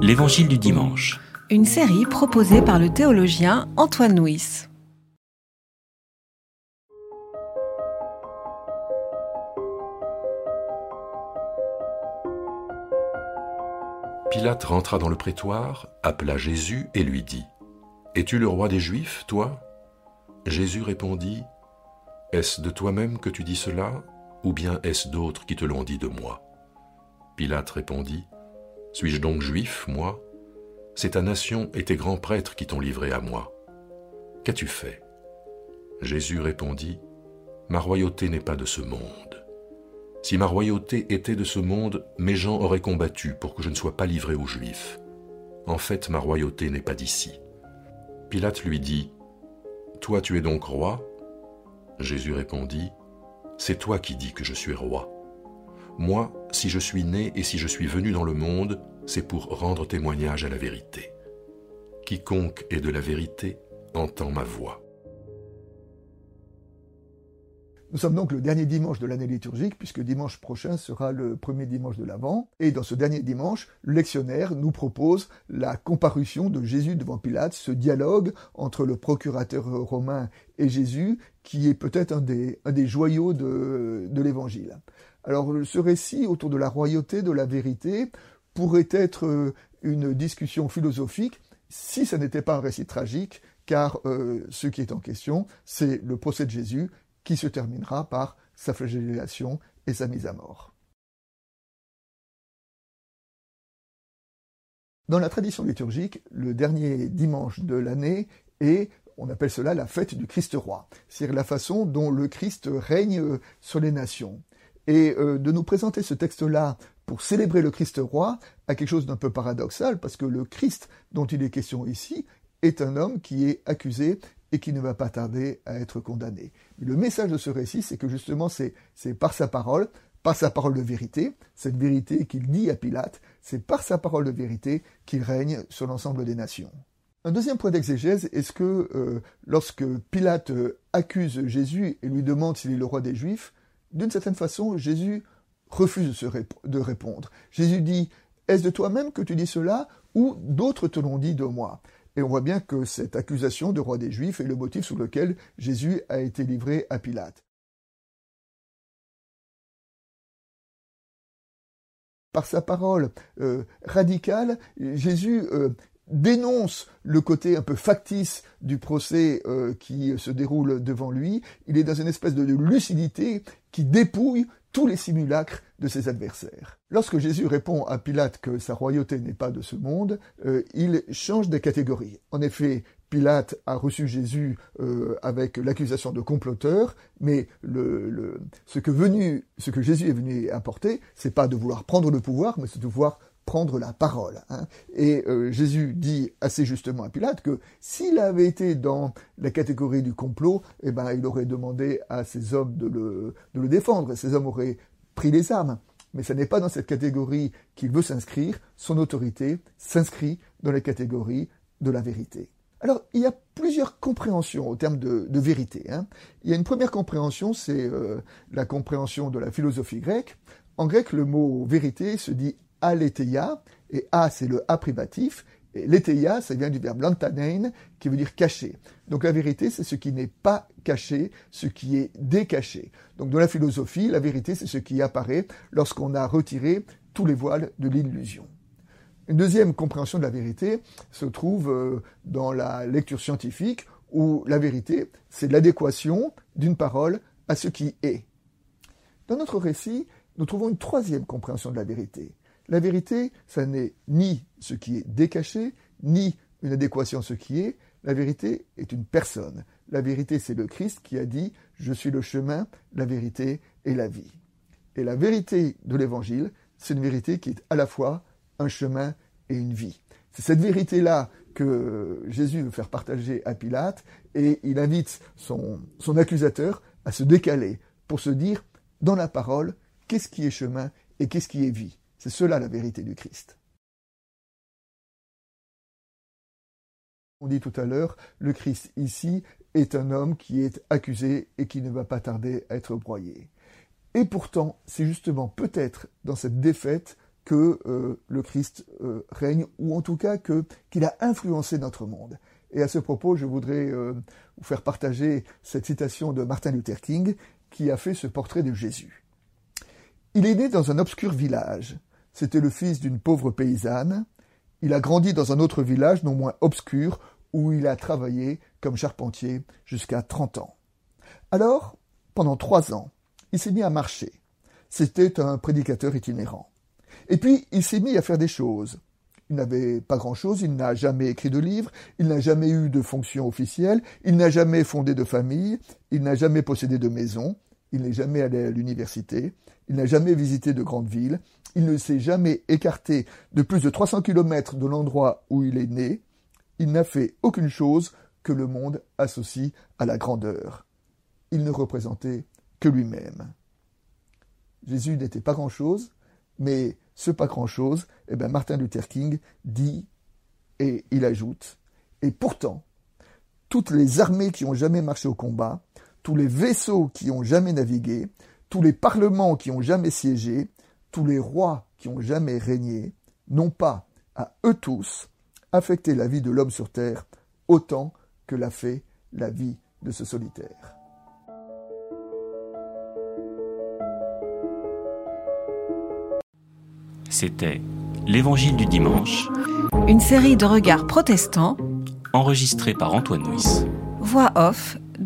L'Évangile du dimanche. Une série proposée par le théologien Antoine Nuis. Pilate rentra dans le prétoire, appela Jésus et lui dit Es-tu le roi des Juifs, toi? Jésus répondit Est-ce de toi-même que tu dis cela, ou bien est-ce d'autres qui te l'ont dit de moi? Pilate répondit Suis-je donc juif, moi? C'est ta nation et tes grands prêtres qui t'ont livré à moi. Qu'as-tu fait? Jésus répondit Ma royauté n'est pas de ce monde. Si ma royauté était de ce monde, mes gens auraient combattu pour que je ne sois pas livré aux Juifs. En fait, ma royauté n'est pas d'ici. Pilate lui dit, Toi tu es donc roi? Jésus répondit, C'est toi qui dis que je suis roi. Moi, si je suis né et si je suis venu dans le monde, c'est pour rendre témoignage à la vérité. Quiconque est de la vérité entend ma voix. Nous sommes donc le dernier dimanche de l'année liturgique, puisque dimanche prochain sera le premier dimanche de l'Avent. Et dans ce dernier dimanche, le lectionnaire nous propose la comparution de Jésus devant Pilate, ce dialogue entre le procurateur romain et Jésus, qui est peut-être un des, joyaux de l'Évangile. Alors ce récit autour de la royauté, de la vérité, pourrait être une discussion philosophique si ce n'était pas un récit tragique, car euh, ce qui est en question, c'est le procès de Jésus qui se terminera par sa flagellation et sa mise à mort. Dans la tradition liturgique, le dernier dimanche de l'année est, on appelle cela la fête du Christ roi, c'est-à-dire la façon dont le Christ règne sur les nations. Et euh, de nous présenter ce texte-là pour célébrer le Christ roi a quelque chose d'un peu paradoxal, parce que le Christ dont il est question ici est un homme qui est accusé et qui ne va pas tarder à être condamné. le message de ce récit, c'est que justement, c'est par sa parole, par sa parole de vérité, cette vérité qu'il dit à Pilate, c'est par sa parole de vérité qu'il règne sur l'ensemble des nations. Un deuxième point d'exégèse est ce que euh, lorsque Pilate euh, accuse Jésus et lui demande s'il est le roi des Juifs, d'une certaine façon, Jésus refuse de répondre. Jésus dit Est-ce de toi-même que tu dis cela ou d'autres te l'ont dit de moi? Et on voit bien que cette accusation de roi des Juifs est le motif sous lequel Jésus a été livré à Pilate. Par sa parole euh, radicale, Jésus euh, dénonce le côté un peu factice du procès euh, qui se déroule devant lui. Il est dans une espèce de lucidité qui dépouille tous les simulacres de ses adversaires. Lorsque Jésus répond à Pilate que sa royauté n'est pas de ce monde, euh, il change de catégorie. En effet, Pilate a reçu Jésus euh, avec l'accusation de comploteur, mais le, ce, que venu, ce que Jésus est venu apporter, c'est pas de vouloir prendre le pouvoir, mais c'est de vouloir prendre la parole. Hein. Et euh, Jésus dit assez justement à Pilate que s'il avait été dans la catégorie du complot, eh ben, il aurait demandé à ses hommes de le, de le défendre, ces hommes auraient pris les armes. Mais ce n'est pas dans cette catégorie qu'il veut s'inscrire, son autorité s'inscrit dans la catégorie de la vérité. Alors, il y a plusieurs compréhensions au terme de, vérité. Hein. Il y a une première compréhension, c'est euh, la compréhension de la philosophie grecque. En grec, le mot vérité se dit aletheia, et a c'est le a privatif, et letheia ça vient du verbe lantanein, qui veut dire caché. Donc la vérité c'est ce qui n'est pas caché, ce qui est décaché. Donc dans la philosophie, la vérité c'est ce qui apparaît lorsqu'on a retiré tous les voiles de l'illusion. Une deuxième compréhension de la vérité se trouve euh, dans la lecture scientifique, où la vérité, c'est l'adéquation d'une parole à ce qui est. Dans notre récit, nous trouvons une troisième compréhension de la vérité. La vérité, ça n'est ni ce qui est décaché, ni une adéquation à ce qui est. La vérité est une personne. La vérité, c'est le Christ qui a dit Je suis le chemin, la vérité et la vie. Et la vérité de l'Évangile, c'est une vérité qui est à la fois un chemin et une vie. C'est cette vérité-là que Jésus veut faire partager à Pilate et il invite son, son accusateur à se décaler pour se dire, dans la parole, qu'est-ce qui est chemin et qu'est-ce qui est vie? C'est cela la vérité du Christ. On dit tout à l'heure, le Christ ici est un homme qui est accusé et qui ne va pas tarder à être broyé. Et pourtant, c'est justement peut-être dans cette défaite que euh, le Christ euh, règne, ou en tout cas que qu'il a influencé notre monde. Et à ce propos, je voudrais euh, vous faire partager cette citation de Martin Luther King qui a fait ce portrait de Jésus. Il est né dans un obscur village. C'était le fils d'une pauvre paysanne. Il a grandi dans un autre village non moins obscur où il a travaillé comme charpentier jusqu'à 30 ans. Alors, pendant trois ans, il s'est mis à marcher. C'était un prédicateur itinérant. Et puis, il s'est mis à faire des choses. Il n'avait pas grand-chose, il n'a jamais écrit de livre, il n'a jamais eu de fonction officielle, il n'a jamais fondé de famille, il n'a jamais possédé de maison, il n'est jamais allé à l'université, il n'a jamais visité de grandes villes, il ne s'est jamais écarté de plus de 300 kilomètres de l'endroit où il est né, il n'a fait aucune chose que le monde associe à la grandeur. Il ne représentait que lui-même. Jésus n'était pas grand-chose, mais ce pas grand-chose, eh bien Martin Luther King dit, et il ajoute, et pourtant, toutes les armées qui ont jamais marché au combat, tous les vaisseaux qui ont jamais navigué, tous les parlements qui ont jamais siégé, tous les rois qui ont jamais régné, n'ont pas, à eux tous, affecté la vie de l'homme sur terre autant que l'a fait la vie de ce solitaire. C'était L'Évangile du dimanche, Une série de regards protestants, enregistré par Antoine Nuis. voix off,